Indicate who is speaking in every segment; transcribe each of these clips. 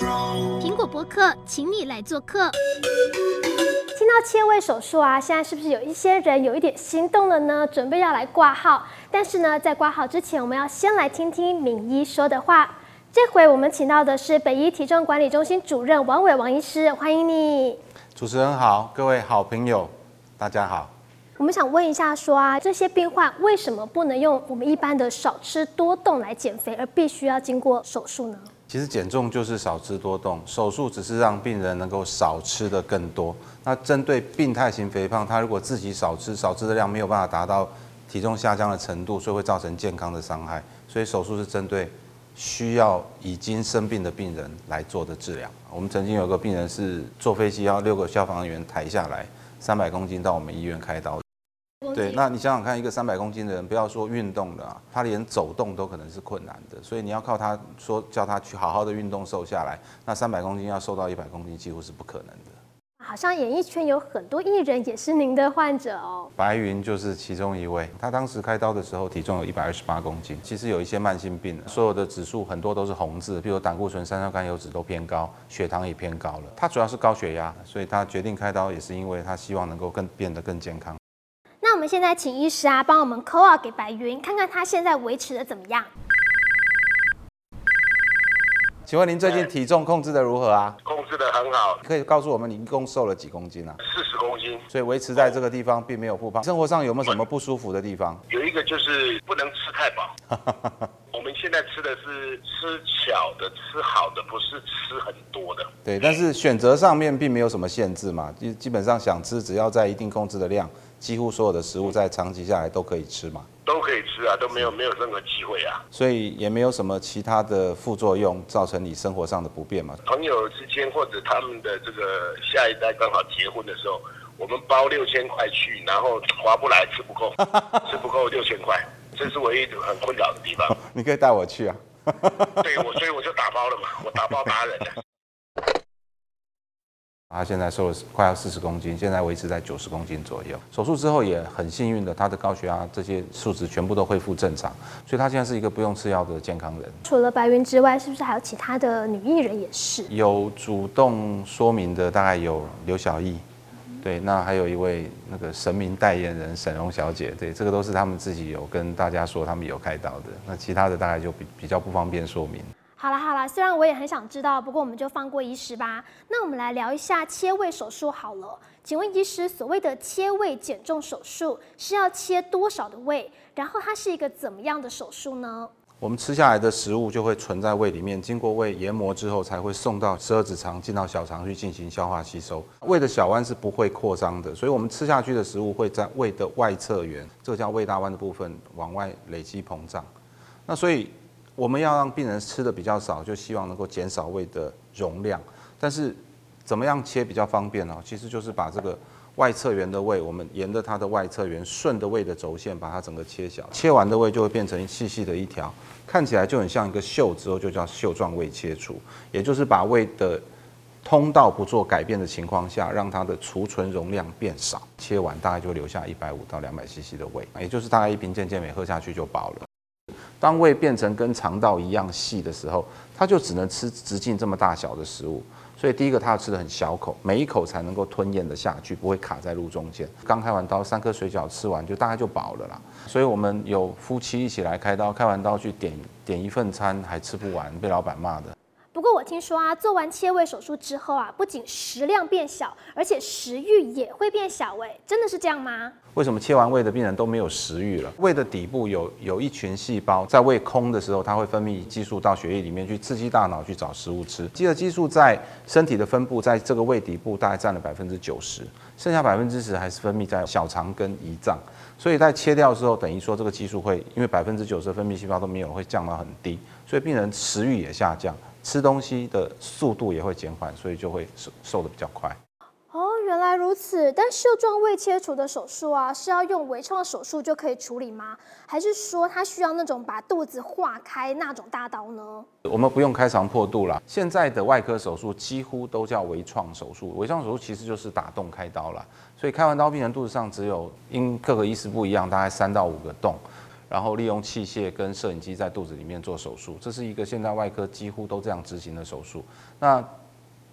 Speaker 1: 苹果博客，请你来做客。
Speaker 2: 听到切胃手术啊，现在是不是有一些人有一点心动了呢？准备要来挂号，但是呢，在挂号之前，我们要先来听听名医说的话。这回我们请到的是北医体重管理中心主任王伟王医师，欢迎你。
Speaker 3: 主持人好，各位好朋友，大家好。
Speaker 2: 我们想问一下，说啊，这些病患为什么不能用我们一般的少吃多动来减肥，而必须要经过手术呢？
Speaker 3: 其实减重就是少吃多动，手术只是让病人能够少吃的更多。那针对病态型肥胖，他如果自己少吃，少吃的量没有办法达到体重下降的程度，所以会造成健康的伤害。所以手术是针对需要已经生病的病人来做的治疗。我们曾经有个病人是坐飞机要六个消防员抬下来，三百公斤到我们医院开刀。对，那你想想看，一个三百公斤的人，不要说运动了啊，他连走动都可能是困难的，所以你要靠他说叫他去好好的运动瘦下来，那三百公斤要瘦到一百公斤几乎是不可能的。
Speaker 2: 好像演艺圈有很多艺人也是您的患者哦。
Speaker 3: 白云就是其中一位，他当时开刀的时候体重有一百二十八公斤，其实有一些慢性病，所有的指数很多都是红字，比如胆固醇、三酸甘油脂都偏高，血糖也偏高了。他主要是高血压，所以他决定开刀也是因为他希望能够更变得更健康。
Speaker 2: 那我们现在请医师啊，帮我们 call out 给白云，看看他现在维持的怎么样。
Speaker 3: 请问您最近体重控制的如何啊？
Speaker 4: 控制的很好。
Speaker 3: 可以告诉我们你一共瘦了几公斤啊？
Speaker 4: 四十公斤。
Speaker 3: 所以维持在这个地方，并没有复胖。生活上有没有什么不舒服的地方？
Speaker 4: 有一个就是不能吃太饱。我们现在吃的是吃巧的、吃好的，不是吃很多的。
Speaker 3: 对，但是选择上面并没有什么限制嘛，基基本上想吃，只要在一定控制的量。几乎所有的食物在长期下来都可以吃嘛？
Speaker 4: 都可以吃啊，都没有没有任何机会啊。
Speaker 3: 所以也没有什么其他的副作用造成你生活上的不便嘛？
Speaker 4: 朋友之间或者他们的这个下一代刚好结婚的时候，我们包六千块去，然后划不来，吃不够，吃不够六千块，这是唯一很困扰的地方。
Speaker 3: 你可以带我去啊。
Speaker 4: 对，我所以我就打包了嘛，我打包达人了。
Speaker 3: 他现在瘦了快要四十公斤，现在维持在九十公斤左右。手术之后也很幸运的，他的高血压这些数值全部都恢复正常，所以他现在是一个不用吃药的健康人。
Speaker 2: 除了白云之外，是不是还有其他的女艺人也是？
Speaker 3: 有主动说明的，大概有刘晓艺，对，那还有一位那个神明代言人沈荣小姐，对，这个都是他们自己有跟大家说他们有开刀的。那其他的大概就比比较不方便说明。
Speaker 2: 好了好了，虽然我也很想知道，不过我们就放过医师吧。那我们来聊一下切胃手术好了。请问医师，所谓的切胃减重手术是要切多少的胃？然后它是一个怎么样的手术呢？
Speaker 3: 我们吃下来的食物就会存在胃里面，经过胃研磨之后，才会送到十二指肠进到小肠去进行消化吸收。胃的小弯是不会扩张的，所以我们吃下去的食物会在胃的外侧缘，这叫胃大弯的部分往外累积膨胀。那所以。我们要让病人吃的比较少，就希望能够减少胃的容量。但是怎么样切比较方便呢？其实就是把这个外侧缘的胃，我们沿着它的外侧缘，顺着胃的轴线把它整个切小。切完的胃就会变成细细的一条，看起来就很像一个袖，之后就叫袖状胃切除。也就是把胃的通道不做改变的情况下，让它的储存容量变少。切完大概就留下一百五到两百 CC 的胃，也就是大概一瓶健健美喝下去就饱了。当胃变成跟肠道一样细的时候，它就只能吃直径这么大小的食物。所以第一个，它要吃的很小口，每一口才能够吞咽的下去，不会卡在路中间。刚开完刀，三颗水饺吃完就大概就饱了啦。所以我们有夫妻一起来开刀，开完刀去点点一份餐还吃不完，被老板骂的。
Speaker 2: 不过我听说啊，做完切胃手术之后啊，不仅食量变小，而且食欲也会变小。哎，真的是这样吗？
Speaker 3: 为什么切完胃的病人都没有食欲了？胃的底部有有一群细胞，在胃空的时候，它会分泌激素到血液里面去刺激大脑去找食物吃。饥饿激素在身体的分布，在这个胃底部大概占了百分之九十，剩下百分之十还是分泌在小肠跟胰脏。所以在切掉之后，等于说这个激素会因为百分之九十的分泌细胞都没有，会降到很低，所以病人食欲也下降。吃东西的速度也会减缓，所以就会瘦瘦的比较快。
Speaker 2: 哦，原来如此。但袖状胃切除的手术啊，是要用微创手术就可以处理吗？还是说它需要那种把肚子划开那种大刀呢？
Speaker 3: 我们不用开肠破肚啦。现在的外科手术几乎都叫微创手术。微创手术其实就是打洞开刀啦。所以开完刀，病人肚子上只有因各个医师不一样，大概三到五个洞。然后利用器械跟摄影机在肚子里面做手术，这是一个现在外科几乎都这样执行的手术。那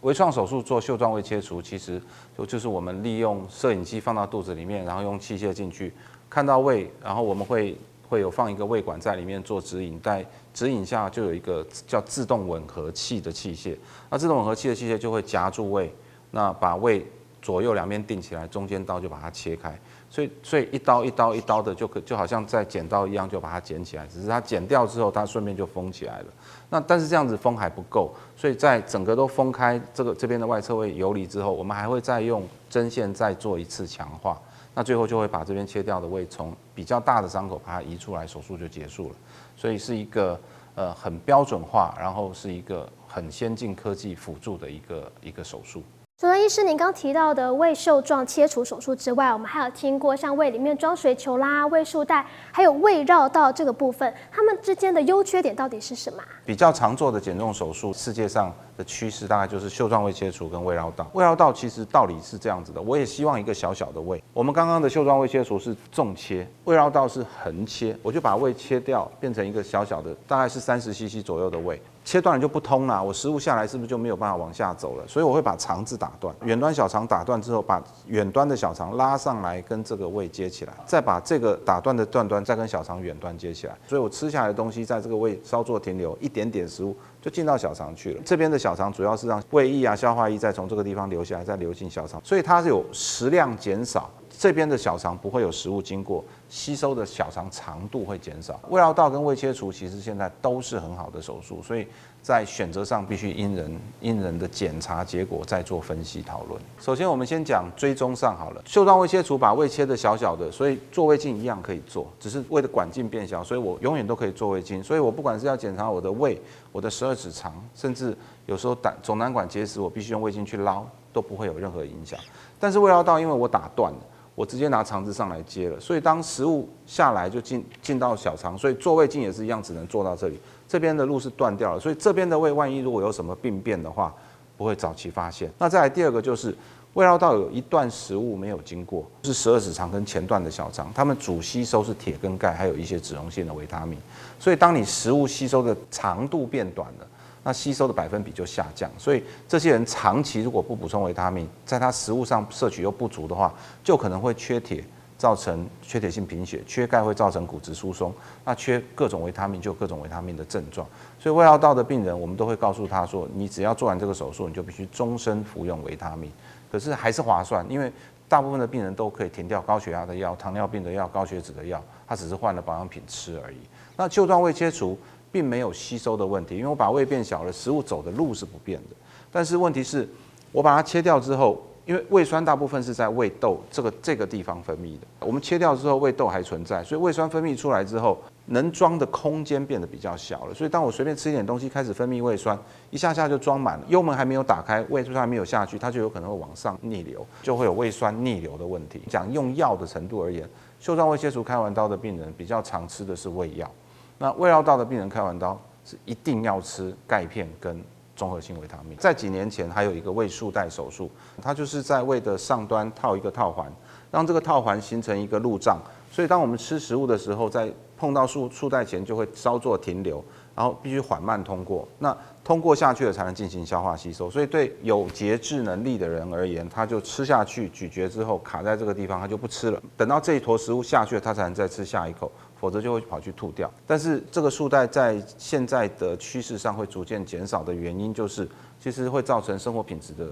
Speaker 3: 微创手术做袖状胃切除，其实就就是我们利用摄影机放到肚子里面，然后用器械进去看到胃，然后我们会会有放一个胃管在里面做指引，在指引下就有一个叫自动吻合器的器械，那自动吻合器的器械就会夹住胃，那把胃左右两边定起来，中间刀就把它切开。所以，所以一刀一刀一刀的就可就好像在剪刀一样，就把它剪起来。只是它剪掉之后，它顺便就封起来了。那但是这样子封还不够，所以在整个都封开这个这边的外侧位游离之后，我们还会再用针线再做一次强化。那最后就会把这边切掉的胃从比较大的伤口把它移出来，手术就结束了。所以是一个呃很标准化，然后是一个很先进科技辅助的一个一个手术。
Speaker 2: 除了医师您刚提到的胃袖状切除手术之外，我们还有听过像胃里面装水球啦、胃束带，还有胃绕道这个部分，它们之间的优缺点到底是什么？
Speaker 3: 比较常做的减重手术，世界上的趋势大概就是袖状胃切除跟胃绕道。胃绕道其实道理是这样子的，我也希望一个小小的胃。我们刚刚的袖状胃切除是纵切，胃绕道是横切，我就把胃切掉，变成一个小小的，大概是三十 CC 左右的胃。切断了就不通了，我食物下来是不是就没有办法往下走了？所以我会把肠子打断，远端小肠打断之后，把远端的小肠拉上来跟这个胃接起来，再把这个打断的断端再跟小肠远端接起来。所以我吃下来的东西在这个胃稍作停留，一点点食物就进到小肠去了。这边的小肠主要是让胃液啊、消化液再从这个地方流下来，再流进小肠，所以它是有食量减少。这边的小肠不会有食物经过，吸收的小肠长度会减少。胃绕道跟胃切除其实现在都是很好的手术，所以在选择上必须因人因人的检查结果再做分析讨论。首先我们先讲追踪上好了，袖状胃切除把胃切得小小的，所以做胃镜一样可以做，只是胃的管径变小，所以我永远都可以做胃镜。所以我不管是要检查我的胃、我的十二指肠，甚至有时候胆总胆管结石，我必须用胃镜去捞，都不会有任何影响。但是胃绕道因为我打断了。我直接拿肠子上来接了，所以当食物下来就进进到小肠，所以做胃镜也是一样，只能做到这里。这边的路是断掉了，所以这边的胃万一如果有什么病变的话，不会早期发现。那再来第二个就是胃绕道有一段食物没有经过，是十二指肠跟前段的小肠，它们主吸收是铁跟钙，还有一些脂溶性的维他命。所以当你食物吸收的长度变短了。那吸收的百分比就下降，所以这些人长期如果不补充维他命，在他食物上摄取又不足的话，就可能会缺铁，造成缺铁性贫血；缺钙会造成骨质疏松。那缺各种维他命就有各种维他命的症状。所以胃绕道的病人，我们都会告诉他说，你只要做完这个手术，你就必须终身服用维他命。可是还是划算，因为大部分的病人都可以停掉高血压的药、糖尿病的药、高血脂的药，他只是换了保养品吃而已。那袖状胃切除。并没有吸收的问题，因为我把胃变小了，食物走的路是不变的。但是问题是，我把它切掉之后，因为胃酸大部分是在胃窦这个这个地方分泌的，我们切掉之后，胃窦还存在，所以胃酸分泌出来之后，能装的空间变得比较小了。所以当我随便吃一点东西，开始分泌胃酸，一下下就装满了，幽门还没有打开，胃酸还没有下去，它就有可能会往上逆流，就会有胃酸逆流的问题。讲用药的程度而言，袖状胃切除开完刀的病人比较常吃的是胃药。那胃绕道的病人开完刀是一定要吃钙片跟综合性维他命。在几年前还有一个胃束带手术，它就是在胃的上端套一个套环，让这个套环形成一个路障，所以当我们吃食物的时候，在碰到束束带前就会稍作停留，然后必须缓慢通过。那通过下去了才能进行消化吸收。所以对有节制能力的人而言，他就吃下去咀嚼之后卡在这个地方，他就不吃了。等到这一坨食物下去了，他才能再吃下一口。否则就会跑去吐掉。但是这个束带在现在的趋势上会逐渐减少的原因，就是其实会造成生活品质的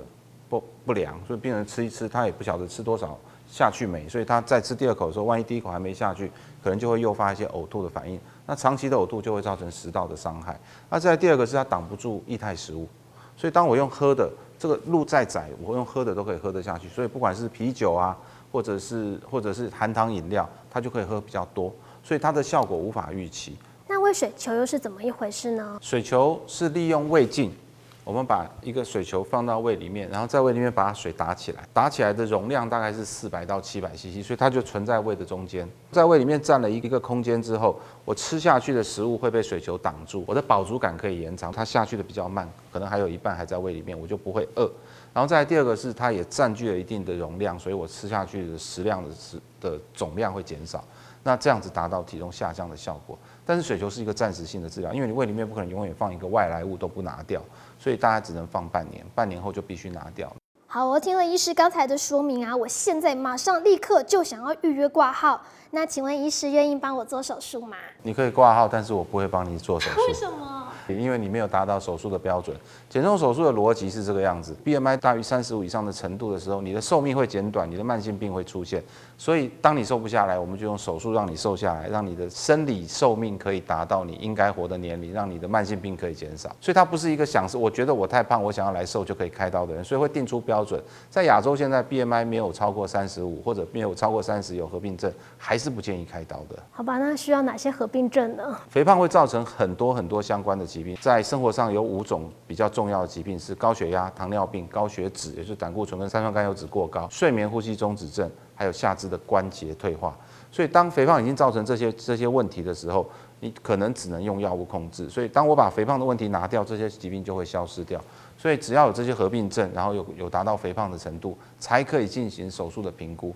Speaker 3: 不不良。所以病人吃一吃，他也不晓得吃多少下去没，所以他再吃第二口的时候，万一第一口还没下去，可能就会诱发一些呕吐的反应。那长期的呕吐就会造成食道的伤害。那再第二个是它挡不住液态食物，所以当我用喝的，这个路再窄，我用喝的都可以喝得下去。所以不管是啤酒啊，或者是或者是含糖饮料，它就可以喝比较多。所以它的效果无法预期。
Speaker 2: 那胃水球又是怎么一回事呢？
Speaker 3: 水球是利用胃镜，我们把一个水球放到胃里面，然后在胃里面把水打起来，打起来的容量大概是四百到七百 CC，所以它就存在胃的中间，在胃里面占了一个空间之后，我吃下去的食物会被水球挡住，我的饱足感可以延长，它下去的比较慢，可能还有一半还在胃里面，我就不会饿。然后再来第二个是它也占据了一定的容量，所以我吃下去的食量的食的总量会减少。那这样子达到体重下降的效果。但是水球是一个暂时性的治疗，因为你胃里面不可能永远放一个外来物都不拿掉，所以大家只能放半年，半年后就必须拿掉。
Speaker 2: 好，我听了医师刚才的说明啊，我现在马上立刻就想要预约挂号。那请问医师愿意帮我做手术吗？
Speaker 3: 你可以挂号，但是我不会帮你做手术。
Speaker 2: 为什么？
Speaker 3: 因为你没有达到手术的标准。减重手术的逻辑是这个样子：BMI 大于三十五以上的程度的时候，你的寿命会减短，你的慢性病会出现。所以，当你瘦不下来，我们就用手术让你瘦下来，让你的生理寿命可以达到你应该活的年龄，让你的慢性病可以减少。所以，它不是一个想是我觉得我太胖，我想要来瘦就可以开刀的人。所以会定出标准。在亚洲，现在 BMI 没有超过三十五，或者没有超过三十有合并症，还是不建议开刀的。
Speaker 2: 好吧，那需要哪些合并症呢？
Speaker 3: 肥胖会造成很多很多相关的疾病，在生活上有五种比较重要的疾病是高血压、糖尿病、高血脂，也就是胆固醇跟三酸甘油脂过高、睡眠呼吸中止症，还有下肢的关节退化。所以当肥胖已经造成这些这些问题的时候，你可能只能用药物控制。所以当我把肥胖的问题拿掉，这些疾病就会消失掉。所以只要有这些合并症，然后有有达到肥胖的程度，才可以进行手术的评估。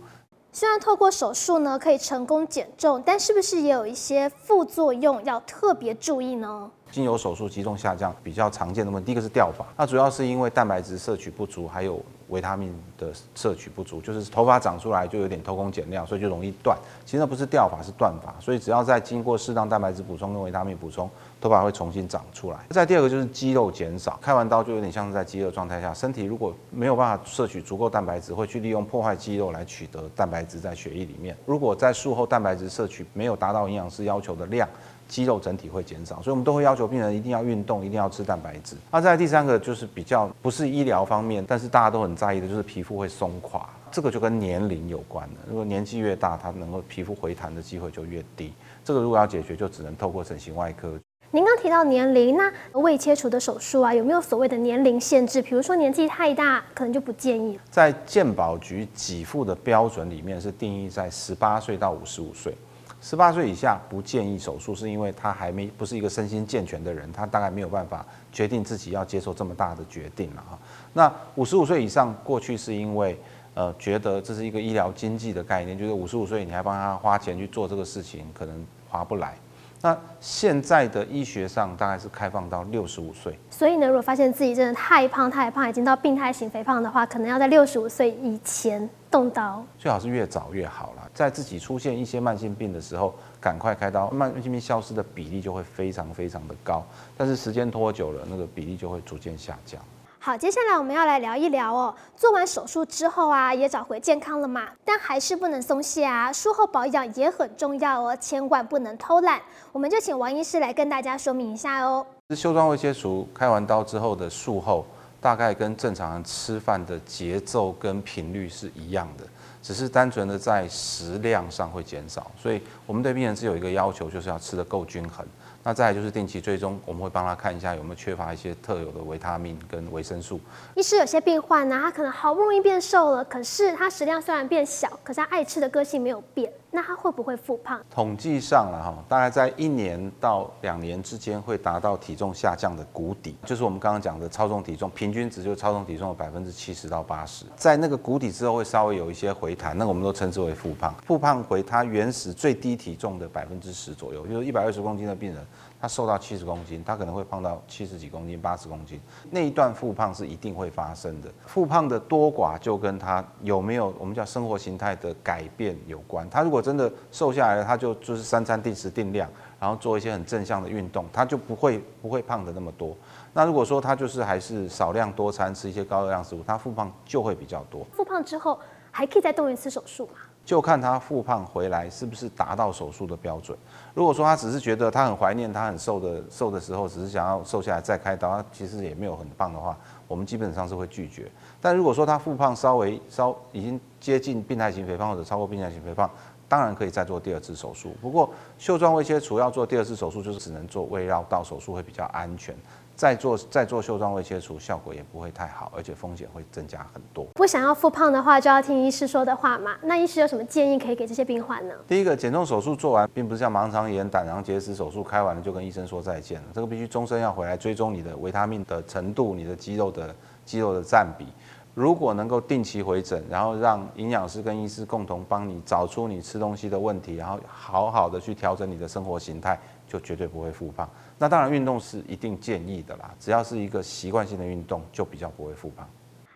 Speaker 2: 虽然透过手术呢可以成功减重，但是不是也有一些副作用要特别注意呢？
Speaker 3: 经由手术体重下降比较常见的问题，第一个是掉发，那主要是因为蛋白质摄取不足，还有维他命的摄取不足，就是头发长出来就有点偷工减料，所以就容易断。其实那不是掉发，是断发。所以只要再经过适当蛋白质补充跟维他命补充，头发会重新长出来。再第二个就是肌肉减少，开完刀就有点像是在饥饿状态下，身体如果没有办法摄取足够蛋白质，会去利用破坏肌肉来取得蛋白质在血液里面。如果在术后蛋白质摄取没有达到营养师要求的量，肌肉整体会减少，所以我们都会要求病人一定要运动，一定要吃蛋白质。那再来第三个就是比较不是医疗方面，但是大家都很在意的，就是皮肤会松垮，这个就跟年龄有关了。如果年纪越大，它能够皮肤回弹的机会就越低。这个如果要解决，就只能透过整形外科。
Speaker 2: 您刚提到年龄，那未切除的手术啊，有没有所谓的年龄限制？比如说年纪太大，可能就不建议。
Speaker 3: 在健保局给付的标准里面是定义在十八岁到五十五岁。十八岁以下不建议手术，是因为他还没不是一个身心健全的人，他大概没有办法决定自己要接受这么大的决定了哈。那五十五岁以上，过去是因为呃觉得这是一个医疗经济的概念，就是五十五岁你还帮他花钱去做这个事情，可能划不来。那现在的医学上大概是开放到六十五岁，
Speaker 2: 所以呢，如果发现自己真的太胖太胖，已经到病态型肥胖的话，可能要在六十五岁以前动刀，
Speaker 3: 最好是越早越好了。在自己出现一些慢性病的时候，赶快开刀，慢性病消失的比例就会非常非常的高。但是时间拖久了，那个比例就会逐渐下降。
Speaker 2: 好，接下来我们要来聊一聊哦。做完手术之后啊，也找回健康了嘛，但还是不能松懈啊。术后保养也很重要哦，千万不能偷懒。我们就请王医师来跟大家说明一下哦。
Speaker 3: 是袖状胃切除开完刀之后的术后，大概跟正常人吃饭的节奏跟频率是一样的，只是单纯的在食量上会减少。所以我们对病人是有一个要求，就是要吃得够均衡。那再来就是定期追踪，我们会帮他看一下有没有缺乏一些特有的维他命跟维生素。
Speaker 2: 医师，有些病患呢，他可能好不容易变瘦了，可是他食量虽然变小，可是他爱吃的个性没有变。那他会不会复胖？
Speaker 3: 统计上了哈，大概在一年到两年之间会达到体重下降的谷底，就是我们刚刚讲的超重体重，平均值就是超重体重的百分之七十到八十，在那个谷底之后会稍微有一些回弹，那我们都称之为复胖。复胖回他原始最低体重的百分之十左右，就是一百二十公斤的病人，他瘦到七十公斤，他可能会胖到七十几公斤、八十公斤，那一段复胖是一定会发生的。复胖的多寡就跟他有没有我们叫生活形态的改变有关。他如果真的瘦下来了，他就就是三餐定时定量，然后做一些很正向的运动，他就不会不会胖的那么多。那如果说他就是还是少量多餐，吃一些高热量食物，他复胖就会比较多。
Speaker 2: 复胖之后还可以再动一次手术吗？
Speaker 3: 就看他复胖回来是不是达到手术的标准。如果说他只是觉得他很怀念他很瘦的瘦的时候，只是想要瘦下来再开刀，他其实也没有很胖的话，我们基本上是会拒绝。但如果说他复胖稍微稍已经接近病态型肥胖或者超过病态型肥胖，当然可以再做第二次手术，不过袖状胃切除要做第二次手术，就是只能做胃绕道手术会比较安全。再做再做袖状胃切除效果也不会太好，而且风险会增加很多。
Speaker 2: 不想要复胖的话，就要听医师说的话嘛。那医师有什么建议可以给这些病患呢？
Speaker 3: 第一个，减重手术做完，并不是像盲肠炎、胆囊结石手术开完了就跟医生说再见了，这个必须终身要回来追踪你的维他命的程度、你的肌肉的肌肉的占比。如果能够定期回诊，然后让营养师跟医师共同帮你找出你吃东西的问题，然后好好的去调整你的生活形态，就绝对不会复胖。那当然运动是一定建议的啦，只要是一个习惯性的运动，就比较不会复胖。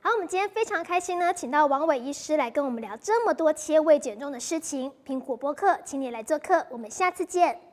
Speaker 2: 好，我们今天非常开心呢，请到王伟医师来跟我们聊这么多切胃减重的事情。苹果播客，请你来做客，我们下次见。